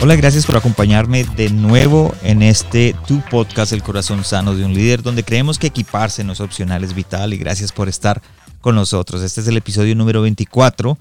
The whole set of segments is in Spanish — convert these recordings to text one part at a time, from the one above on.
Hola, gracias por acompañarme de nuevo en este tu podcast El corazón sano de un líder, donde creemos que equiparse no es opcional, es vital y gracias por estar con nosotros. Este es el episodio número 24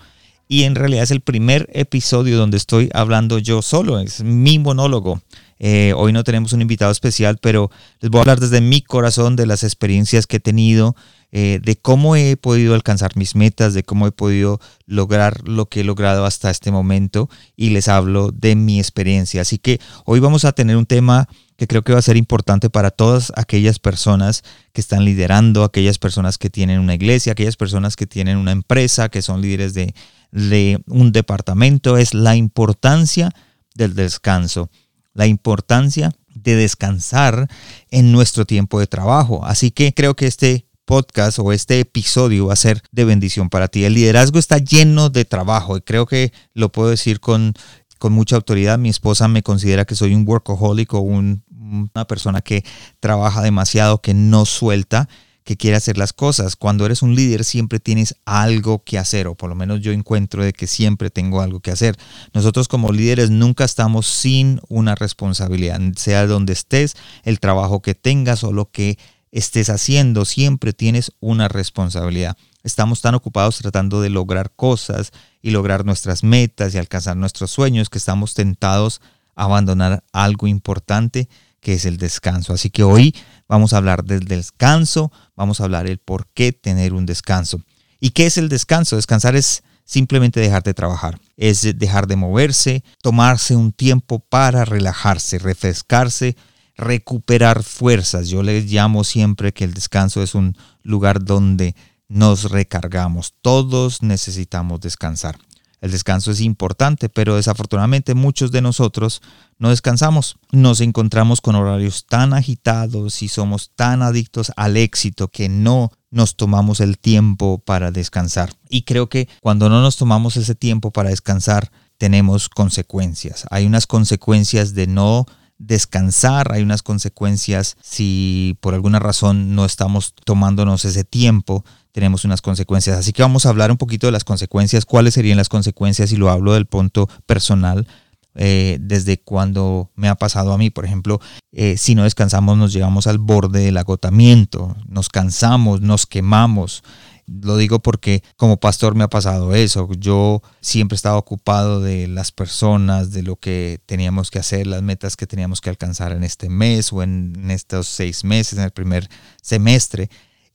y en realidad es el primer episodio donde estoy hablando yo solo, es mi monólogo. Eh, hoy no tenemos un invitado especial, pero les voy a hablar desde mi corazón de las experiencias que he tenido eh, de cómo he podido alcanzar mis metas, de cómo he podido lograr lo que he logrado hasta este momento y les hablo de mi experiencia. Así que hoy vamos a tener un tema que creo que va a ser importante para todas aquellas personas que están liderando, aquellas personas que tienen una iglesia, aquellas personas que tienen una empresa, que son líderes de, de un departamento, es la importancia del descanso, la importancia de descansar en nuestro tiempo de trabajo. Así que creo que este podcast o este episodio va a ser de bendición para ti. El liderazgo está lleno de trabajo y creo que lo puedo decir con, con mucha autoridad. Mi esposa me considera que soy un workaholic o una persona que trabaja demasiado, que no suelta que quiere hacer las cosas. Cuando eres un líder siempre tienes algo que hacer, o por lo menos yo encuentro de que siempre tengo algo que hacer. Nosotros como líderes nunca estamos sin una responsabilidad, sea donde estés, el trabajo que tengas o lo que estés haciendo, siempre tienes una responsabilidad. Estamos tan ocupados tratando de lograr cosas y lograr nuestras metas y alcanzar nuestros sueños que estamos tentados a abandonar algo importante que es el descanso. Así que hoy vamos a hablar del descanso, vamos a hablar el por qué tener un descanso. ¿Y qué es el descanso? Descansar es simplemente dejar de trabajar, es dejar de moverse, tomarse un tiempo para relajarse, refrescarse recuperar fuerzas. Yo les llamo siempre que el descanso es un lugar donde nos recargamos. Todos necesitamos descansar. El descanso es importante, pero desafortunadamente muchos de nosotros no descansamos. Nos encontramos con horarios tan agitados y somos tan adictos al éxito que no nos tomamos el tiempo para descansar. Y creo que cuando no nos tomamos ese tiempo para descansar, tenemos consecuencias. Hay unas consecuencias de no descansar, hay unas consecuencias si por alguna razón no estamos tomándonos ese tiempo, tenemos unas consecuencias. Así que vamos a hablar un poquito de las consecuencias, cuáles serían las consecuencias y lo hablo del punto personal. Eh, desde cuando me ha pasado a mí, por ejemplo, eh, si no descansamos nos llegamos al borde del agotamiento, nos cansamos, nos quemamos, lo digo porque como pastor me ha pasado eso. Yo siempre estaba ocupado de las personas, de lo que teníamos que hacer, las metas que teníamos que alcanzar en este mes o en, estos seis meses, en el primer semestre,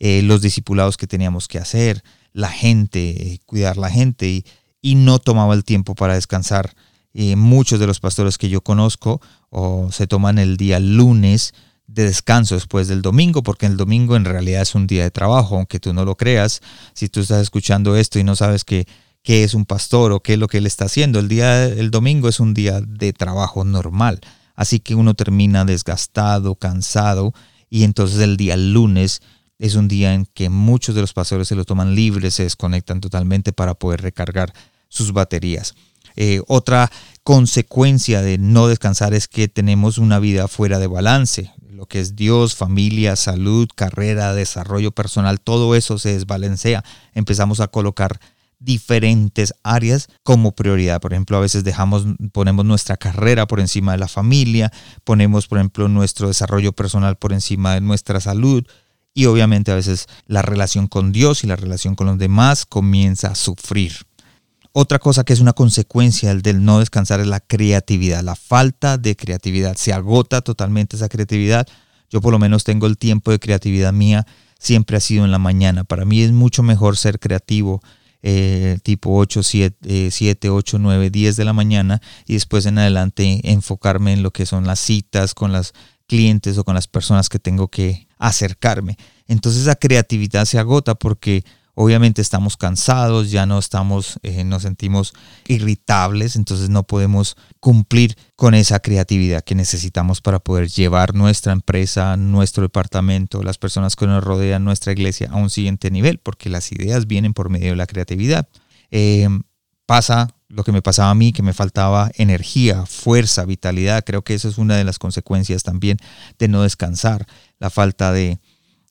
eh, los discipulados que teníamos que hacer, la gente, cuidar la gente y, y no tomaba el tiempo para descansar. Eh, muchos de los pastores que yo conozco o se toman el día lunes de descanso después del domingo, porque el domingo en realidad es un día de trabajo, aunque tú no lo creas. Si tú estás escuchando esto y no sabes qué, qué es un pastor o qué es lo que él está haciendo, el día el domingo es un día de trabajo normal. Así que uno termina desgastado, cansado, y entonces el día lunes es un día en que muchos de los pastores se lo toman libre, se desconectan totalmente para poder recargar sus baterías. Eh, otra consecuencia de no descansar es que tenemos una vida fuera de balance lo que es Dios, familia, salud, carrera, desarrollo personal, todo eso se desbalancea. Empezamos a colocar diferentes áreas como prioridad. Por ejemplo, a veces dejamos, ponemos nuestra carrera por encima de la familia, ponemos, por ejemplo, nuestro desarrollo personal por encima de nuestra salud. Y obviamente a veces la relación con Dios y la relación con los demás comienza a sufrir. Otra cosa que es una consecuencia del no descansar es la creatividad, la falta de creatividad. Se agota totalmente esa creatividad. Yo por lo menos tengo el tiempo de creatividad mía, siempre ha sido en la mañana. Para mí es mucho mejor ser creativo eh, tipo 8, 7, 7, 8, 9, 10 de la mañana y después en adelante enfocarme en lo que son las citas con las clientes o con las personas que tengo que acercarme. Entonces la creatividad se agota porque obviamente estamos cansados, ya no estamos, eh, nos sentimos irritables, entonces no podemos cumplir con esa creatividad que necesitamos para poder llevar nuestra empresa, nuestro departamento, las personas que nos rodean, nuestra iglesia a un siguiente nivel, porque las ideas vienen por medio de la creatividad. Eh, pasa lo que me pasaba a mí, que me faltaba energía, fuerza, vitalidad. Creo que eso es una de las consecuencias también de no descansar, la falta de,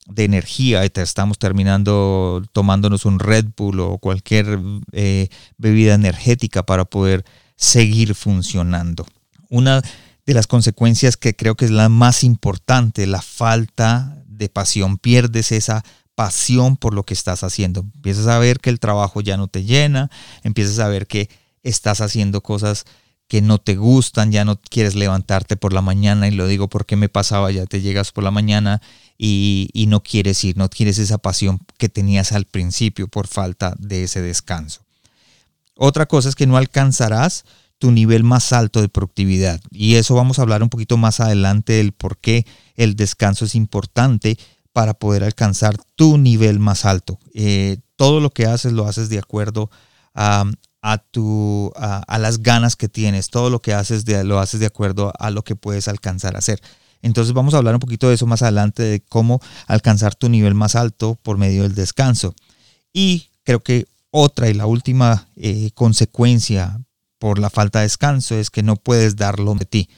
de energía. Estamos terminando tomándonos un Red Bull o cualquier eh, bebida energética para poder seguir funcionando. Una de las consecuencias que creo que es la más importante, la falta de pasión. Pierdes esa pasión por lo que estás haciendo. Empiezas a ver que el trabajo ya no te llena, empiezas a ver que estás haciendo cosas que no te gustan, ya no quieres levantarte por la mañana, y lo digo porque me pasaba, ya te llegas por la mañana y, y, no quieres ir, no quieres esa pasión que tenías al principio por falta de ese descanso. Otra cosa es que no alcanzarás tu nivel más alto de productividad y eso vamos a hablar un poquito más adelante del por qué el descanso es importante para poder alcanzar tu nivel más alto. Eh, todo lo que haces lo haces de acuerdo a, a, tu, a, las ganas que tienes, todo lo que haces de, lo haces de acuerdo a lo que puedes alcanzar a hacer. Entonces vamos a hablar un poquito de eso más adelante, de cómo alcanzar tu nivel más alto por medio del descanso. Y creo que otra y la última eh, consecuencia por la falta de descanso es que no puedes darlo de ti.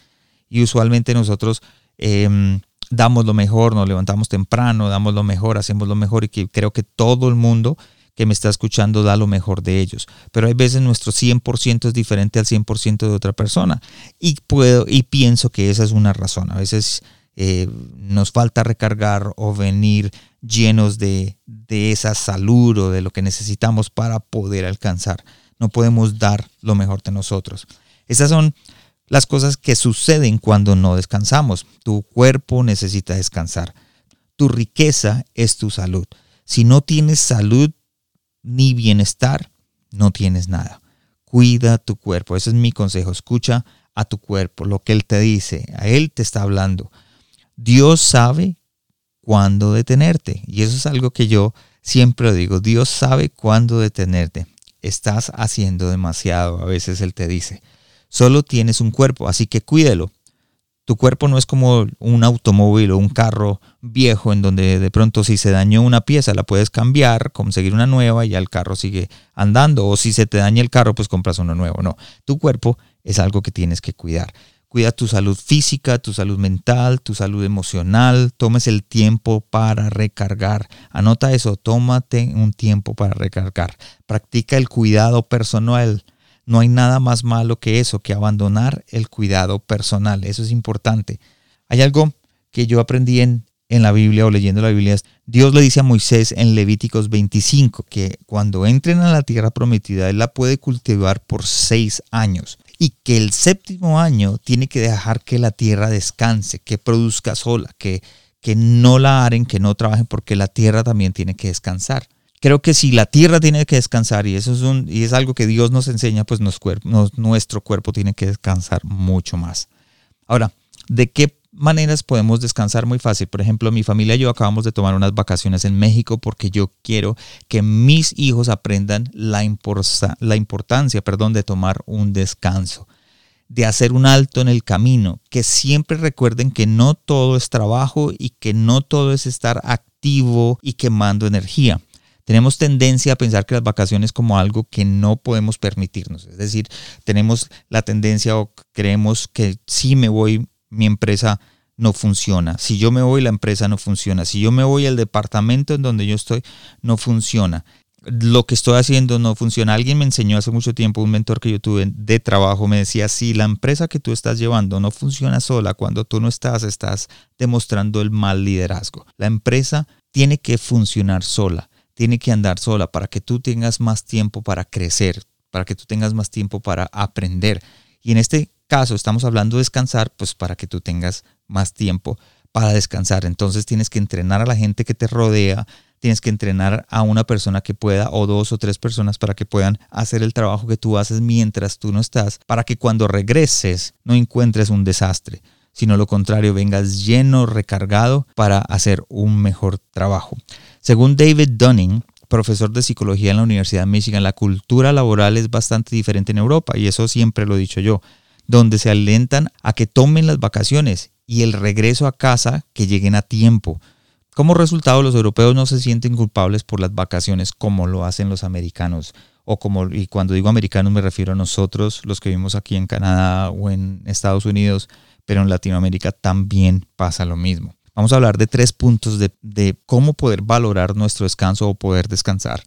Y usualmente nosotros em, damos lo mejor, nos levantamos temprano, damos lo mejor, hacemos lo mejor y que creo que todo el mundo que me está escuchando da lo mejor de ellos. Pero hay veces nuestro 100% es diferente al 100% de otra persona. Y, puedo, y pienso que esa es una razón. A veces eh, nos falta recargar o venir llenos de, de esa salud o de lo que necesitamos para poder alcanzar. No podemos dar lo mejor de nosotros. Esas son las cosas que suceden cuando no descansamos. Tu cuerpo necesita descansar. Tu riqueza es tu salud. Si no tienes salud, ni bienestar, no tienes nada. Cuida tu cuerpo. Ese es mi consejo. Escucha a tu cuerpo, lo que Él te dice. A Él te está hablando. Dios sabe cuándo detenerte. Y eso es algo que yo siempre digo. Dios sabe cuándo detenerte. Estás haciendo demasiado. A veces Él te dice. Solo tienes un cuerpo, así que cuídelo. Tu cuerpo no es como un automóvil o un carro viejo en donde de pronto si se dañó una pieza la puedes cambiar, conseguir una nueva y ya el carro sigue andando. O si se te daña el carro, pues compras uno nuevo. No, tu cuerpo es algo que tienes que cuidar. Cuida tu salud física, tu salud mental, tu salud emocional. Tomes el tiempo para recargar. Anota eso, tómate un tiempo para recargar. Practica el cuidado personal no hay nada más malo que eso, que abandonar el cuidado personal. Eso es importante. Hay algo que yo aprendí en, en la Biblia o leyendo la Biblia. Dios le dice a Moisés en Levíticos 25 que cuando entren a la tierra prometida, él la puede cultivar por seis años y que el séptimo año tiene que dejar que la tierra descanse, que produzca sola, que, que no la aren, que no trabajen, porque la tierra también tiene que descansar creo que si la tierra tiene que descansar y eso es, un, y es algo que Dios nos enseña, pues nuestro cuerpo tiene que descansar mucho más. Ahora, ¿de qué maneras podemos descansar muy fácil? Por ejemplo, mi familia y yo acabamos de tomar unas vacaciones en México porque yo quiero que mis hijos aprendan la, la importancia perdón, de tomar un descanso de hacer un alto en el camino, que siempre recuerden que no todo es trabajo y que no todo es estar activo y quemando energía tenemos tendencia a pensar que las vacaciones como algo que no podemos permitirnos. Es decir, tenemos la tendencia o creemos que si me voy, mi empresa no funciona. Si yo me voy, la empresa no funciona. Si yo me voy al departamento en donde yo estoy, no funciona. Lo que estoy haciendo no funciona. Alguien me enseñó hace mucho tiempo, un mentor que yo tuve de trabajo, me decía, si la empresa que tú estás llevando no funciona sola, cuando tú no estás, estás demostrando el mal liderazgo. La empresa tiene que funcionar sola tiene que andar sola para que tú tengas más tiempo para crecer, para que tú tengas más tiempo para aprender. Y en este caso estamos hablando de descansar, pues para que tú tengas más tiempo para descansar. Entonces tienes que entrenar a la gente que te rodea, tienes que entrenar a una persona que pueda o dos o tres personas para que puedan hacer el trabajo que tú haces mientras tú no estás, para que cuando regreses no encuentres un desastre, sino lo contrario, vengas lleno, recargado para hacer un mejor trabajo. Según David Dunning, profesor de psicología en la Universidad de Michigan, la cultura laboral es bastante diferente en Europa y eso siempre lo he dicho yo, donde se alentan a que tomen las vacaciones y el regreso a casa que lleguen a tiempo. Como resultado, los europeos no se sienten culpables por las vacaciones como lo hacen los americanos. O como, y cuando digo americanos me refiero a nosotros, los que vivimos aquí en Canadá o en Estados Unidos, pero en Latinoamérica también pasa lo mismo. Vamos a hablar de tres puntos de, cómo poder valorar nuestro descanso o poder descansar.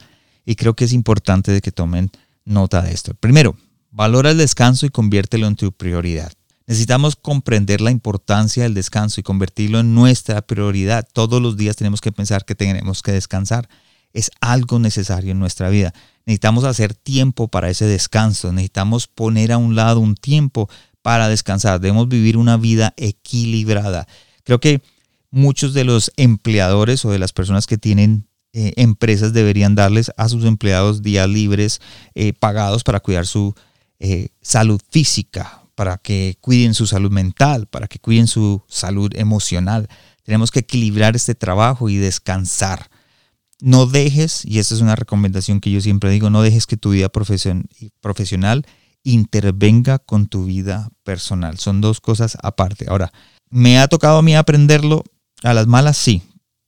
Y creo que es importante que tomen nota de esto. Primero, valora el descanso y conviértelo en tu prioridad. Necesitamos comprender la importancia del descanso y convertirlo en nuestra prioridad. Todos los días tenemos que pensar que tenemos que descansar. Es algo necesario en nuestra vida. Necesitamos hacer tiempo para ese descanso. Necesitamos poner a un lado un tiempo para descansar. Debemos vivir una vida equilibrada. Creo que muchos de los empleadores o de las personas que tienen eh, empresas deberían darles a sus empleados días libres eh, pagados para cuidar su eh, salud física, para que cuiden su salud mental, para que cuiden su salud emocional. Tenemos que equilibrar este trabajo y descansar. No dejes, y esta es una recomendación que yo siempre digo, no dejes que tu vida profesional intervenga con tu vida personal. Son dos cosas aparte. Ahora, ¿me ha tocado a mí aprenderlo a las malas? Sí.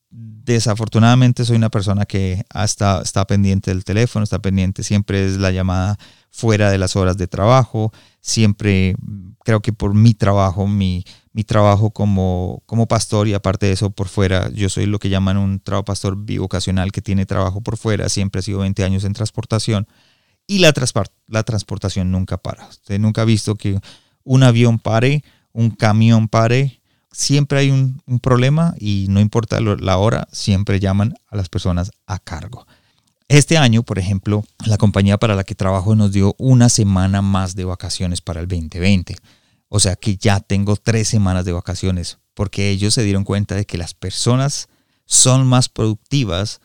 Desafortunadamente soy una persona que hasta está pendiente del teléfono, está pendiente, siempre es la llamada fuera de las horas de trabajo, siempre creo que por mi trabajo, mi, trabajo como, como pastor y aparte de eso por fuera, yo soy lo que llaman un trabajo pastor bivocacional que tiene trabajo por fuera, siempre ha sido 20 años en transportación y la, la transportación nunca para. Usted nunca ha visto que un avión pare, un camión pare, siempre hay un, un problema y no importa la hora, siempre llaman a las personas a cargo. Este año, por ejemplo, la compañía para la que trabajo nos dio una semana más de vacaciones para el 2020. O sea que ya tengo tres semanas de vacaciones porque ellos se dieron cuenta de que las personas son más productivas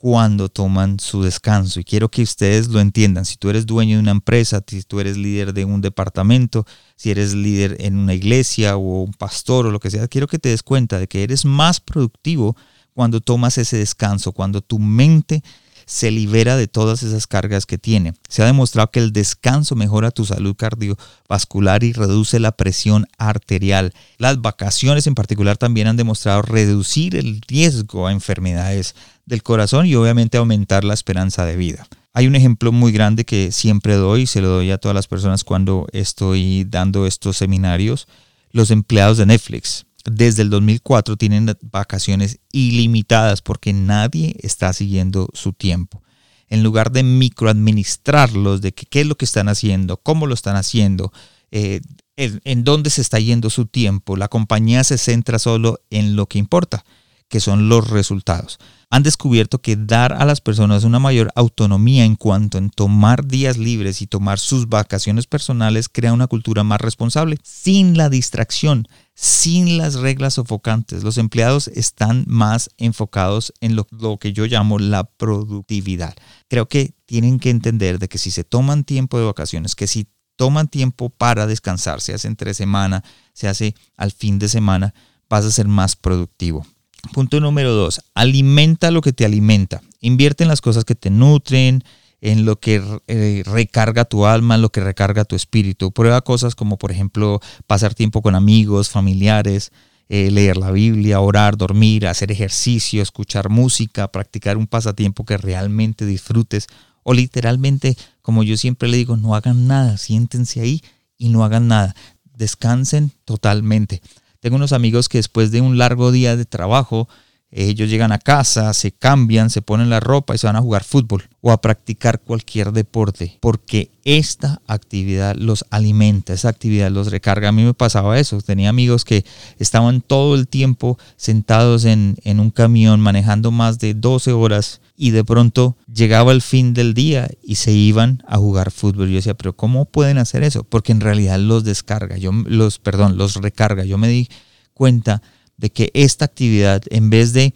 cuando toman su descanso. Y quiero que ustedes lo entiendan. Si tú eres dueño de una empresa, si tú eres líder de un departamento, si eres líder en una iglesia o un pastor o lo que sea, quiero que te des cuenta de que eres más productivo cuando tomas ese descanso, cuando tu mente se libera de todas esas cargas que tiene. Se ha demostrado que el descanso mejora tu salud cardiovascular y reduce la presión arterial. Las vacaciones en particular también han demostrado reducir el riesgo a enfermedades del corazón y obviamente aumentar la esperanza de vida. Hay un ejemplo muy grande que siempre doy, se lo doy a todas las personas cuando estoy dando estos seminarios, los empleados de Netflix desde el 2004 tienen vacaciones ilimitadas porque nadie está siguiendo su tiempo. En lugar de microadministrarlos, de qué es lo que están haciendo, cómo lo están haciendo, eh, en dónde se está yendo su tiempo, la compañía se centra solo en lo que importa, que son los resultados han descubierto que dar a las personas una mayor autonomía en cuanto en tomar días libres y tomar sus vacaciones personales crea una cultura más responsable, sin la distracción, sin las reglas sofocantes. Los empleados están más enfocados en lo, que yo llamo la productividad. Creo que tienen que entender de que si se toman tiempo de vacaciones, que si toman tiempo para descansar, se hace entre semana, se hace al fin de semana, vas a ser más productivo. Punto número dos, alimenta lo que te alimenta. Invierte en las cosas que te nutren, en lo que eh, recarga tu alma, en lo que recarga tu espíritu. Prueba cosas como, por ejemplo, pasar tiempo con amigos, familiares, eh, leer la Biblia, orar, dormir, hacer ejercicio, escuchar música, practicar un pasatiempo que realmente disfrutes. O literalmente, como yo siempre le digo, no hagan nada, siéntense ahí y no hagan nada. Descansen totalmente. Tengo unos amigos que después de un largo día de trabajo, ellos llegan a casa, se cambian, se ponen la ropa y se van a jugar fútbol o a practicar cualquier deporte, porque esta actividad los alimenta, esa actividad los recarga. A mí me pasaba eso, tenía amigos que estaban todo el tiempo sentados en, en un camión manejando más de 12 horas y de pronto llegaba el fin del día y se iban a jugar fútbol. Yo decía, pero ¿cómo pueden hacer eso? Porque en realidad los descarga, yo los, perdón, los recarga. Yo me di cuenta de que esta actividad, en vez de,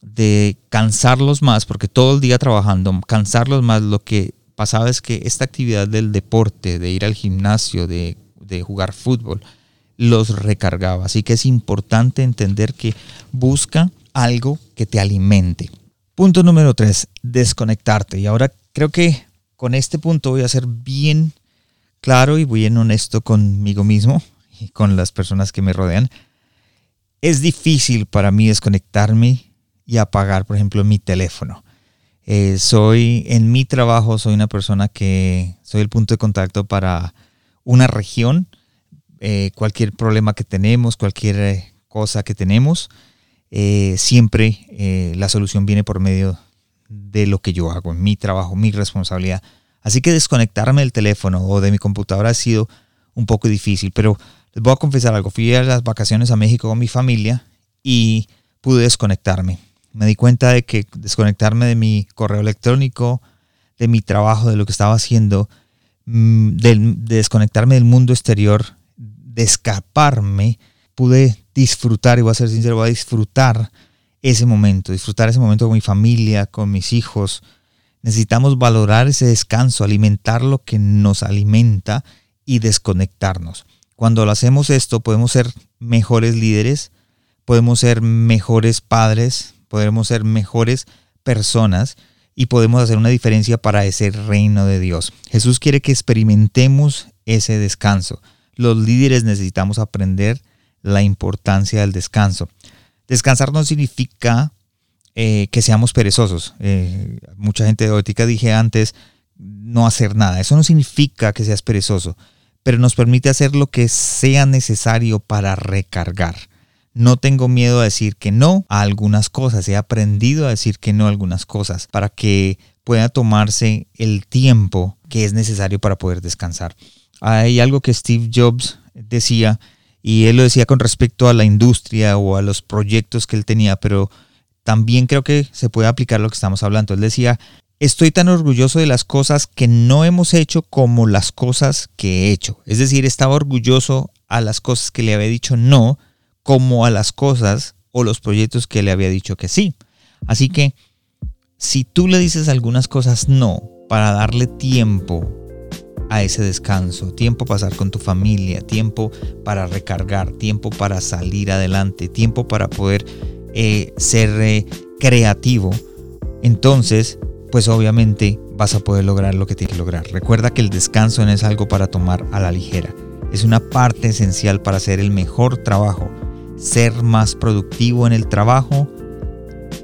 de cansarlos más, porque todo el día trabajando, cansarlos más, lo que pasaba es que esta actividad del deporte, de ir al gimnasio, de, de jugar fútbol, los recargaba. Así que es importante entender que busca algo que te alimente. Punto número tres, desconectarte. Y ahora creo que con este punto voy a ser bien claro y bien honesto conmigo mismo y con las personas que me rodean. Es difícil para mí desconectarme y apagar, por ejemplo, mi teléfono. Eh, soy, en mi trabajo, soy una persona que soy el punto de contacto para una región. Eh, cualquier problema que tenemos, cualquier eh, cosa que tenemos, siempre la solución viene por medio de lo que yo hago, en mi trabajo, mi responsabilidad. Así que desconectarme del teléfono o de mi computadora ha sido un poco difícil, pero les voy a confesar algo. Fui a las vacaciones a México con mi familia y pude desconectarme me di cuenta de que desconectarme de mi correo electrónico, de mi trabajo, de lo que estaba haciendo, mm, de, desconectarme del mundo exterior, de escaparme, pude disfrutar, y voy a ser sincero, voy a disfrutar ese momento, disfrutar ese momento con mi familia, con mis hijos. Necesitamos valorar ese descanso, alimentar lo que nos alimenta y desconectarnos. Cuando hacemos esto, podemos ser mejores líderes, podemos ser mejores padres, podemos ser mejores personas y podemos hacer una diferencia para ese reino de Dios. Jesús quiere que experimentemos ese descanso. Los líderes necesitamos aprender la importancia del descanso. Descansar no significa eh, que seamos perezosos. Eh, mucha gente de dije antes no hacer nada. Eso no significa que seas perezoso, pero nos permite hacer lo que sea necesario para recargar. No tengo miedo a decir que no a algunas cosas. He aprendido a decir que no a algunas cosas para que pueda tomarse el tiempo que es necesario para poder descansar. Hay algo que Steve Jobs decía, y él lo decía con respecto a la industria o a los proyectos que él tenía, pero también creo que se puede aplicar lo que estamos hablando. Él decía, estoy tan orgulloso de las cosas que no hemos hecho como las cosas que he hecho. Es decir, estaba orgulloso a las cosas que le había dicho no como a las cosas o los proyectos que le había dicho que sí. Así que si tú le dices algunas cosas no para darle tiempo a ese descanso, tiempo para pasar con tu familia, tiempo para recargar, tiempo para salir adelante, tiempo para poder eh, ser eh, creativo, entonces, pues obviamente vas a poder lograr lo que tienes que lograr. Recuerda que el descanso no es algo para tomar a la ligera, es una parte esencial para hacer el mejor trabajo ser más productivo en el trabajo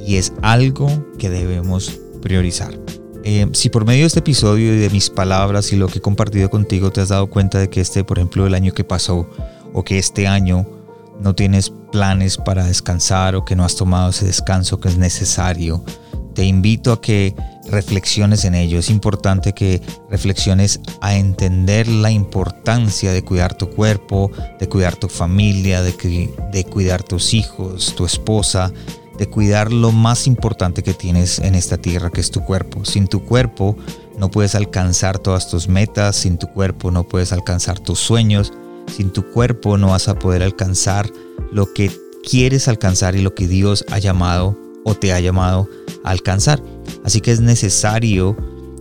y es algo que debemos priorizar. Eh, si por medio de este episodio y de mis palabras y lo que he compartido contigo te has dado cuenta de que este, por ejemplo, el año que pasó o que este año no tienes planes para descansar o que no has tomado ese descanso que es necesario, te invito a que reflexiones en ello. Es importante que reflexiones a entender la importancia de cuidar tu cuerpo, de cuidar tu familia, de, cuidar tus hijos, tu esposa, de cuidar lo más importante que tienes en esta tierra, que es tu cuerpo. Sin tu cuerpo no puedes alcanzar todas tus metas, sin tu cuerpo no puedes alcanzar tus sueños, sin tu cuerpo no vas a poder alcanzar lo que quieres alcanzar y lo que Dios ha llamado o te ha llamado a alcanzar. Así que es necesario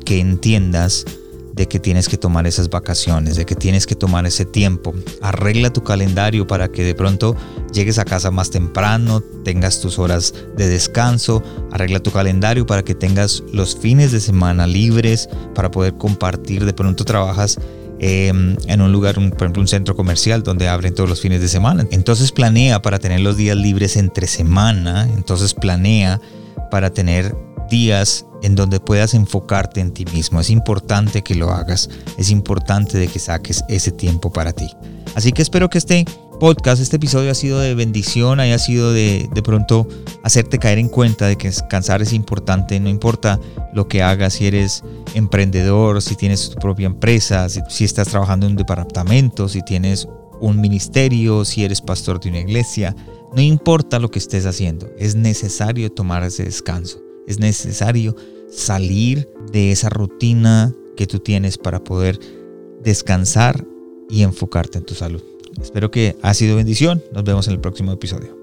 que entiendas de que tienes que tomar esas vacaciones, de que tienes que tomar ese tiempo. Arregla tu calendario para que de pronto llegues a casa más temprano, tengas tus horas de descanso. Arregla tu calendario para que tengas los fines de semana libres para poder compartir. De pronto trabajas em, en un lugar, por ejemplo, un centro comercial donde abren todos los fines de semana. Entonces planea para tener los días libres entre semana. Entonces planea para tener días en donde puedas enfocarte en ti mismo. Es importante que lo hagas, es importante de que saques ese tiempo para ti. Así que espero que este podcast, este episodio ha sido de bendición, haya sido de, de pronto hacerte caer en cuenta de que descansar es importante, no importa lo que hagas, si eres emprendedor, si tienes tu propia empresa, si, si estás trabajando en un departamento, si tienes un ministerio, si eres pastor de una iglesia, no importa lo que estés haciendo, es necesario tomar ese descanso. Es necesario salir de esa rutina que tú tienes para poder descansar y enfocarte en tu salud. Espero que ha sido bendición. Nos vemos en el próximo episodio.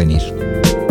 venir.